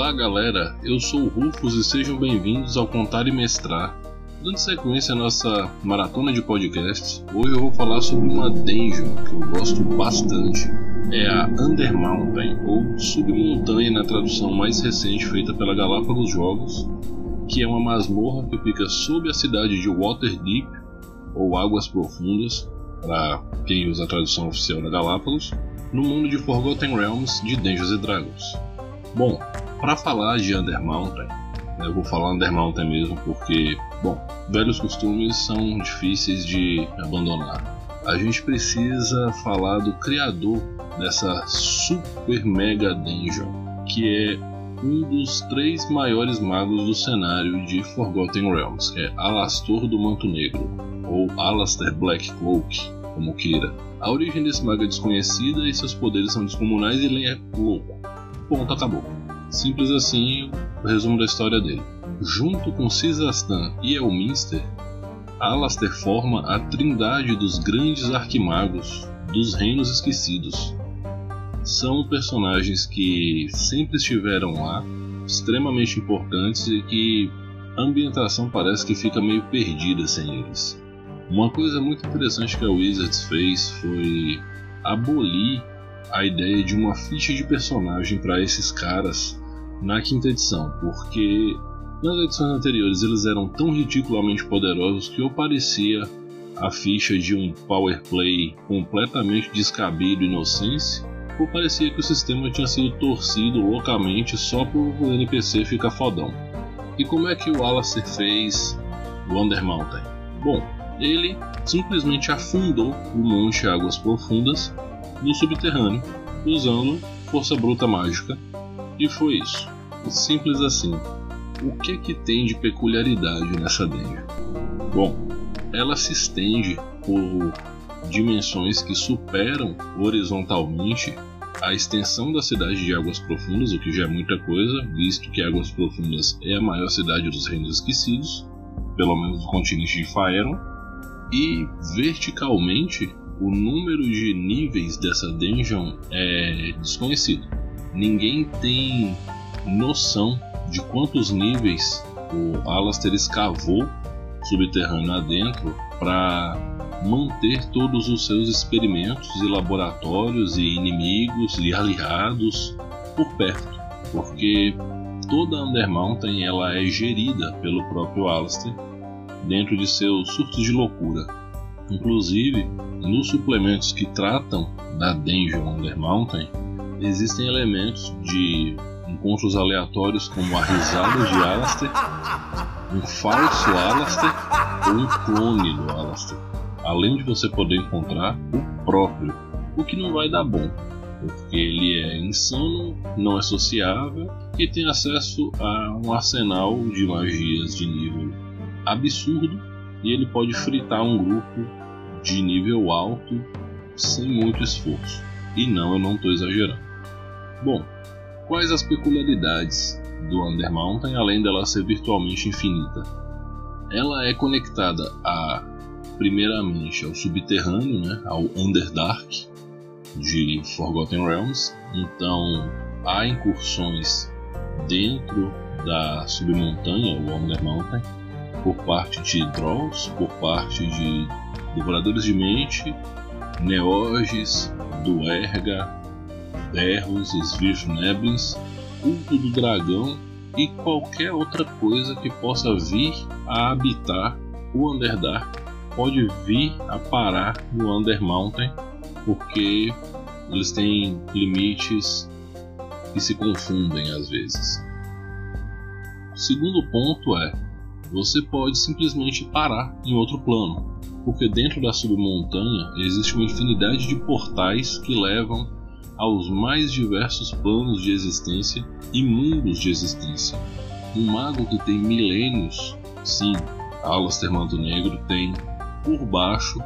Olá galera, eu sou o Rufus e sejam bem-vindos ao Contar e Mestrar. Dando sequência à nossa maratona de podcasts, hoje eu vou falar sobre uma dungeon que eu gosto bastante. É a Under Mountain, ou Submontanha na tradução mais recente feita pela Galápagos Jogos, que é uma masmorra que fica sob a cidade de Waterdeep, ou Águas Profundas, para quem usa a tradução oficial da Galápagos, no mundo de Forgotten Realms de Dungeons Dragons. Bom, para falar de Undermountain, né, eu vou falar Undermountain mesmo porque, bom, velhos costumes são difíceis de abandonar. A gente precisa falar do criador dessa super mega dungeon, que é um dos três maiores magos do cenário de Forgotten Realms, que é Alastor do Manto Negro, ou Alastair Blackcloak, como queira. A origem desse mago é desconhecida e seus poderes são descomunais e ele é louco. Ponto, acabou. Simples assim o resumo da história dele. Junto com Cisastan e Elminster, Alastair forma a trindade dos grandes arquimagos dos Reinos Esquecidos. São personagens que sempre estiveram lá, extremamente importantes e que a ambientação parece que fica meio perdida sem eles. Uma coisa muito interessante que a Wizards fez foi abolir a ideia de uma ficha de personagem para esses caras na quinta edição, porque nas edições anteriores eles eram tão ridiculamente poderosos que ou parecia a ficha de um power play completamente descabido e inocência, ou parecia que o sistema tinha sido torcido loucamente só para o NPC ficar fodão. E como é que o Alastair fez Wonder Mountain? Bom, ele simplesmente afundou o Monte Águas Profundas no subterrâneo usando força bruta mágica e foi isso. Simples assim. O que que tem de peculiaridade nessa dungeon? Bom, ela se estende por dimensões que superam horizontalmente a extensão da cidade de Águas Profundas, o que já é muita coisa, visto que Águas Profundas é a maior cidade dos Reinos Esquecidos, pelo menos do continente de Faeron, e verticalmente o número de níveis dessa dungeon é desconhecido ninguém tem noção de quantos níveis o Alastair escavou subterrâneo adentro para manter todos os seus experimentos e laboratórios e inimigos e aliados por perto, porque toda Undermountain ela é gerida pelo próprio Alastair dentro de seus surtos de loucura. Inclusive, nos suplementos que tratam da Dungeon Undermountain, existem elementos de encontros aleatórios como a risada de Alastair, um falso Alastair ou um clone do Alastair, além de você poder encontrar o próprio, o que não vai dar bom, porque ele é insano, não é sociável e tem acesso a um arsenal de magias de nível absurdo e ele pode fritar um grupo de nível alto sem muito esforço. E não, eu não estou exagerando. Bom, quais as peculiaridades do Undermountain além dela ser virtualmente infinita? Ela é conectada a primeiramente ao subterrâneo, né, ao Underdark de Forgotten Realms. Então há incursões dentro da submontanha, o Undermountain, por parte de Drolls, por parte de Devoradores de Mente, Neoges, Duerga, berros, Svirfneblins, culto do dragão e qualquer outra coisa que possa vir a habitar o Underdark pode vir a parar no Undermountain porque eles têm limites que se confundem às vezes. O segundo ponto é você pode simplesmente parar em outro plano, porque dentro da submontanha existe uma infinidade de portais que levam aos mais diversos planos de existência e mundos de existência. Um mago que tem milênios, sim, Alastair Manto Negro tem por baixo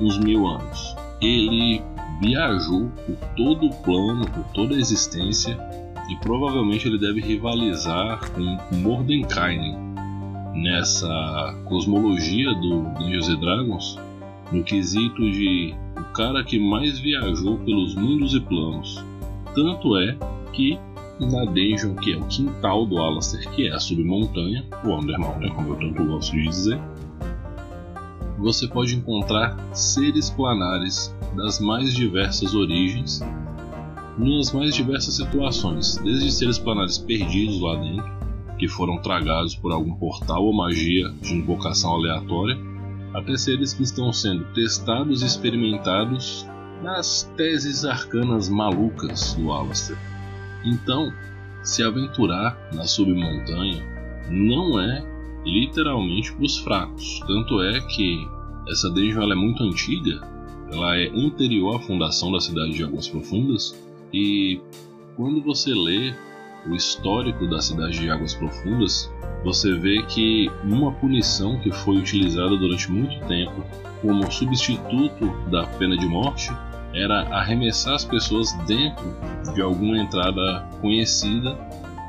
uns mil anos. Ele viajou por todo o plano, por toda a existência e provavelmente ele deve rivalizar com Mordenkainen nessa cosmologia do Dungeons Dragons no quesito de o cara que mais viajou pelos mundos e planos. Tanto é que na dungeon que é o quintal do Alastair, que é a submontanha, o Undermountain, como eu tanto gosto de dizer, você pode encontrar seres planares das mais diversas origens, nas mais diversas situações, desde seres planares perdidos lá dentro, que foram tragados por algum portal ou magia de invocação aleatória, até seres que estão sendo testados e experimentados nas teses arcanas malucas do Alastair. Então, se aventurar na submontanha não é literalmente para os fracos. Tanto é que essa dungeon é muito antiga, ela é anterior à fundação da cidade de Águas Profundas e quando você lê o histórico da cidade de Águas Profundas, você vê que uma punição que foi utilizada durante muito tempo como substituto da pena de morte era arremessar as pessoas dentro de alguma entrada conhecida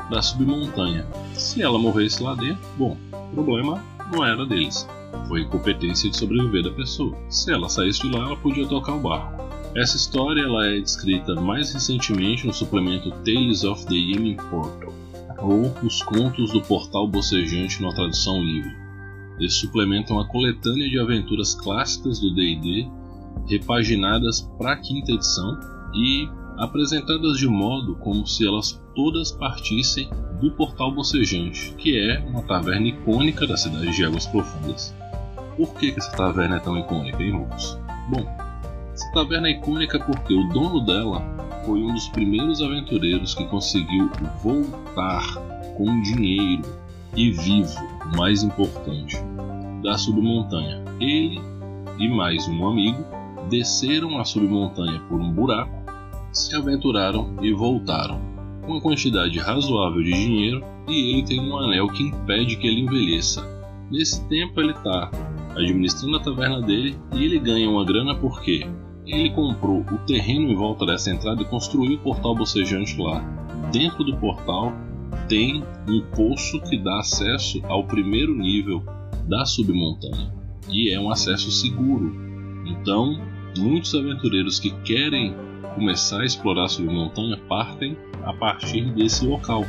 da submontanha. Se ela morresse lá dentro, bom, o problema não era deles. Foi competência de sobreviver da pessoa. Se ela saísse de lá, ela podia tocar o barco. Essa história ela é descrita mais recentemente no suplemento Tales of the Yemen Portal, ou Os Contos do Portal Bocejante na tradução livre. Esse suplemento é uma coletânea de aventuras clássicas do D&D, repaginadas para a quinta edição e apresentadas de modo como se elas todas partissem do Portal Bocejante, que é uma taverna icônica da cidade de Águas Profundas. Por que, essa taverna é tão icônica, hein, Lucas? Bom, essa taverna é icônica porque o dono dela foi um dos primeiros aventureiros que conseguiu voltar com dinheiro e vivo, o mais importante, da submontanha. Ele e mais um amigo desceram a submontanha por um buraco, se aventuraram e voltaram com uma quantidade razoável de dinheiro e ele tem um anel que impede que ele envelheça. Nesse tempo ele está administrando a taverna dele e ele ganha uma grana porque ele comprou o terreno em volta dessa entrada e construiu o portal bocejante lá. Dentro do portal tem um poço que dá acesso ao primeiro nível da submontanha e é um acesso seguro. Então, muitos aventureiros que querem começar a explorar a submontanha partem a partir desse local.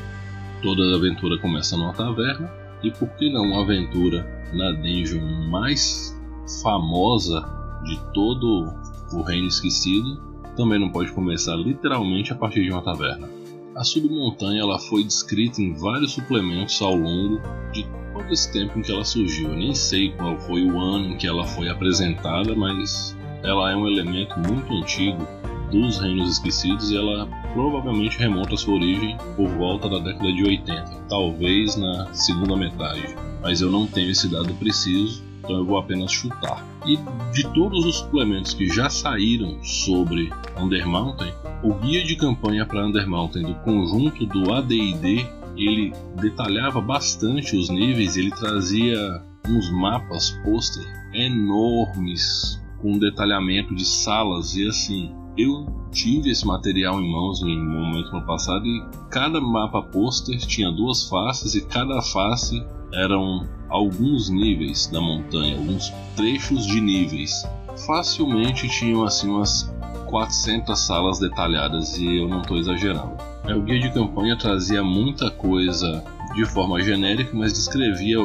Toda aventura começa numa taverna e por que não uma aventura na dungeon mais famosa de todo o Reino Esquecido também não pode começar literalmente a partir de uma taverna. A submontanha ela foi descrita em vários suplementos ao longo de todo esse tempo em que ela surgiu. Eu nem sei qual foi o ano em que ela foi apresentada, mas ela é um elemento muito antigo dos Reinos Esquecidos e ela provavelmente remonta a sua origem por volta da década de 80, talvez na segunda metade, mas eu não tenho esse dado preciso, então eu vou apenas chutar. E de todos os suplementos que já saíram sobre Undermountain, o guia de campanha para Undermountain do conjunto do AD&D ele detalhava bastante os níveis, ele trazia uns mapas pôster enormes com detalhamento de salas e assim eu tive esse material em mãos em um momento no passado e cada mapa pôster tinha duas faces e cada face eram alguns níveis da montanha, alguns trechos de níveis. Facilmente tinham assim umas 400 salas detalhadas e eu não estou exagerando. É, o guia de campanha trazia muita coisa de forma genérica, mas descrevia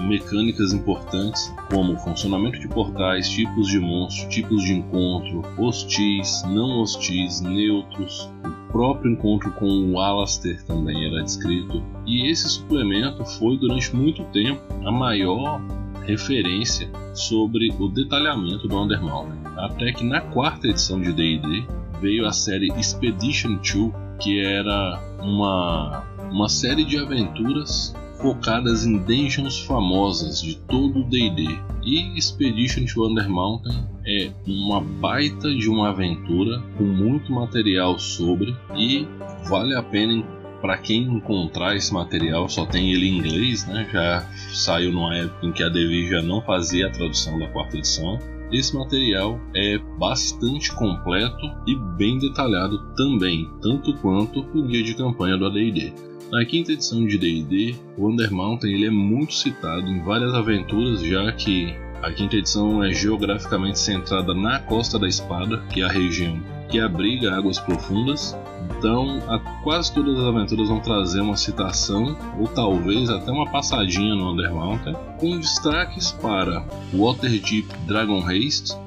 mecânicas importantes como funcionamento de portais, tipos de monstros, tipos de encontro, hostis, não hostis, neutros, o próprio encontro com o Alastair também era descrito. E esse suplemento foi durante muito tempo a maior referência sobre o detalhamento do Undermountain. Até que na quarta edição de D&D veio a série Expedition 2, que era uma, uma série de aventuras focadas em dungeons famosas de todo o D&D. E Expedition to Undermountain é uma baita de uma aventura com muito material sobre e vale a pena para quem encontrar esse material, só tem ele em inglês, né? Já saiu numa época em que a Devi já não fazia a tradução da quarta edição. Esse material é bastante completo e bem detalhado também, tanto quanto o guia de campanha do AD&D. Na quinta edição de D&D, o Undermountain ele é muito citado em várias aventuras, já que A quinta edição é geograficamente centrada na Costa da Espada, que é a região que abriga águas profundas. Então, quase todas as aventuras vão trazer uma citação ou talvez até uma passadinha no Undermountain, com destaques para Waterdeep Dragon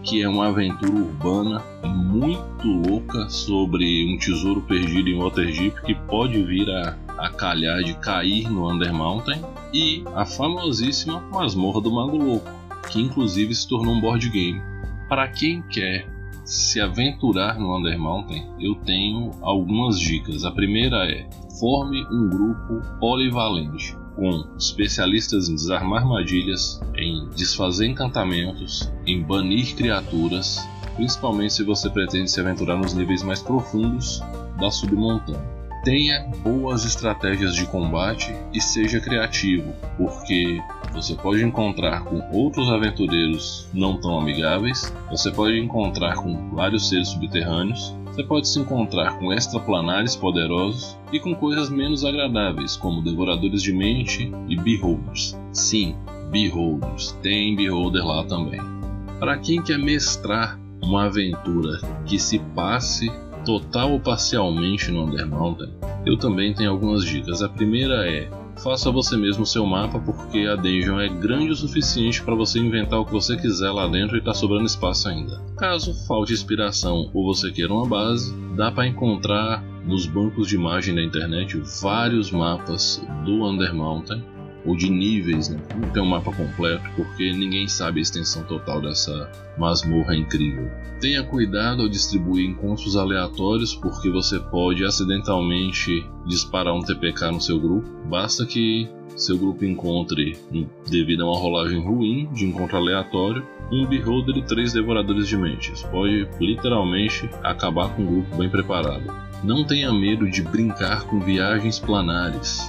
que é uma aventura urbana muito louca sobre um tesouro perdido em Waterdeep que pode vir a, a calhar de cair no Undermountain, e a famosíssima Masmorra do Mago Louco, que inclusive se tornou um board game. Para quem quer se aventurar no Undermountain, eu tenho algumas dicas. A primeira é: forme um grupo polivalente com especialistas em desarmar armadilhas, em desfazer encantamentos, em banir criaturas, principalmente se você pretende se aventurar nos níveis mais profundos da submontanha. Tenha boas estratégias de combate e seja criativo, porque você pode encontrar com outros aventureiros não tão amigáveis, você pode encontrar com vários seres subterrâneos, você pode se encontrar com extraplanares poderosos e com coisas menos agradáveis, como devoradores de mente e beholders. Sim, beholders, tem beholder lá também. Para quem quer mestrar uma aventura que se passe total ou parcialmente no Undermountain, eu também tenho algumas dicas. A primeira é faça você mesmo seu mapa, porque a dungeon é grande o suficiente para você inventar o que você quiser lá dentro e tá sobrando espaço ainda. Caso falte inspiração ou você queira uma base, dá para encontrar nos bancos de imagem da internet vários mapas do Undermountain ou de níveis, né? Não tem um mapa completo, porque ninguém sabe a extensão total dessa masmorra incrível. Tenha cuidado ao distribuir encontros aleatórios, porque você pode acidentalmente disparar um TPK no seu grupo. Basta que seu grupo encontre, devido a uma rolagem ruim de encontro aleatório, um Beholder e três Devoradores de Mentes. Pode literalmente acabar com um grupo bem preparado. Não tenha medo de brincar com viagens planares.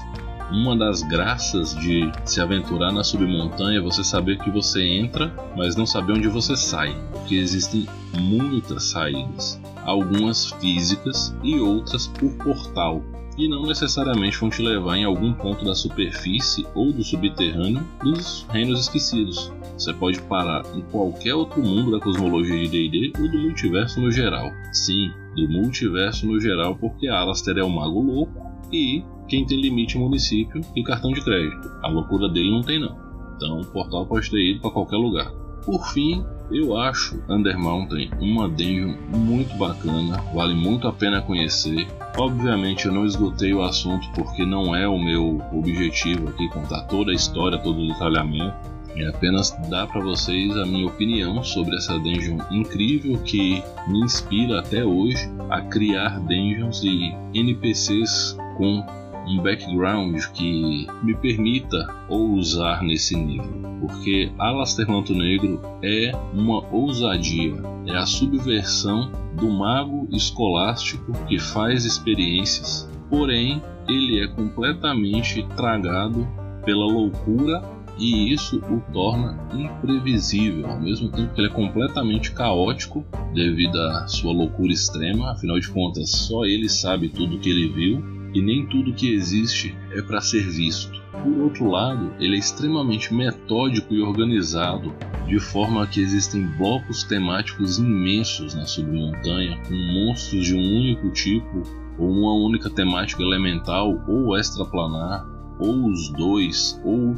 Uma das graças de se aventurar na submontanha é você saber que você entra, mas não saber onde você sai, porque existem muitas saídas, algumas físicas e outras por portal, e não necessariamente vão te levar em algum ponto da superfície ou do subterrâneo dos reinos esquecidos. Você pode parar em qualquer outro mundo da cosmologia de D&D ou do multiverso no geral. Sim, do multiverso no geral, porque Alastair é o mago louco e quem tem limite é município e cartão de crédito. A loucura dele não tem não. Então o portal pode ter ido para qualquer lugar. Por fim, eu acho Undermountain uma dungeon muito bacana, vale muito a pena conhecer. Obviamente eu não esgotei o assunto porque não é o meu objetivo aqui contar toda a história, todo o detalhamento. É apenas dar para vocês a minha opinião sobre essa dungeon incrível que me inspira até hoje a criar dungeons e NPCs com um background que me permita ousar nesse nível, porque Alastair Manto Negro é uma ousadia, é a subversão do mago escolástico que faz experiências, porém ele é completamente tragado pela loucura e isso o torna imprevisível, ao mesmo tempo que ele é completamente caótico devido à sua loucura extrema, afinal de contas, só ele sabe tudo que ele viu e nem tudo que existe é para ser visto. Por outro lado, ele é extremamente metódico e organizado, de forma que existem blocos temáticos imensos na submontanha, com monstros de um único tipo, ou uma única temática elemental ou extraplanar, ou os dois, ou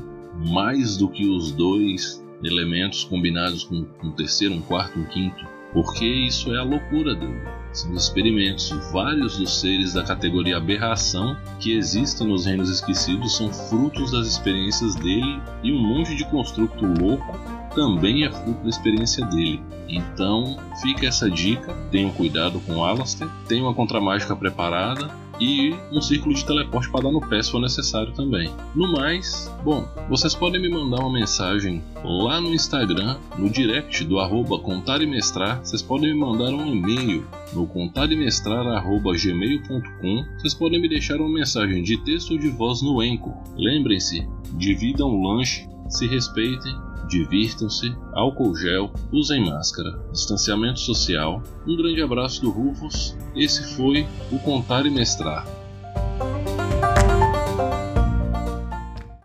mais do que os dois elementos combinados com um terceiro, um quarto, um quinto, porque isso é a loucura dele. São experimentos. Vários dos seres da categoria aberração que existem nos reinos esquecidos são frutos das experiências dele e um monte de construto louco também é fruto da experiência dele. Então, fica essa dica: tenham cuidado com Alastair, tenham uma contramágica preparada e um círculo de teleporte para dar no pé se for necessário também. No mais, bom, vocês podem me mandar uma mensagem lá no Instagram, no direct do arroba contar e mestrar. Vocês podem me mandar um e-mail no contarimestrar.gmail.com. Vocês podem me deixar uma mensagem de texto ou de voz no Anchor. Lembrem-se, dividam o lanche, se respeitem divirtam-se, álcool gel, usem máscara, distanciamento social. Um grande abraço do Rufus. Esse foi o Contar e Mestrar.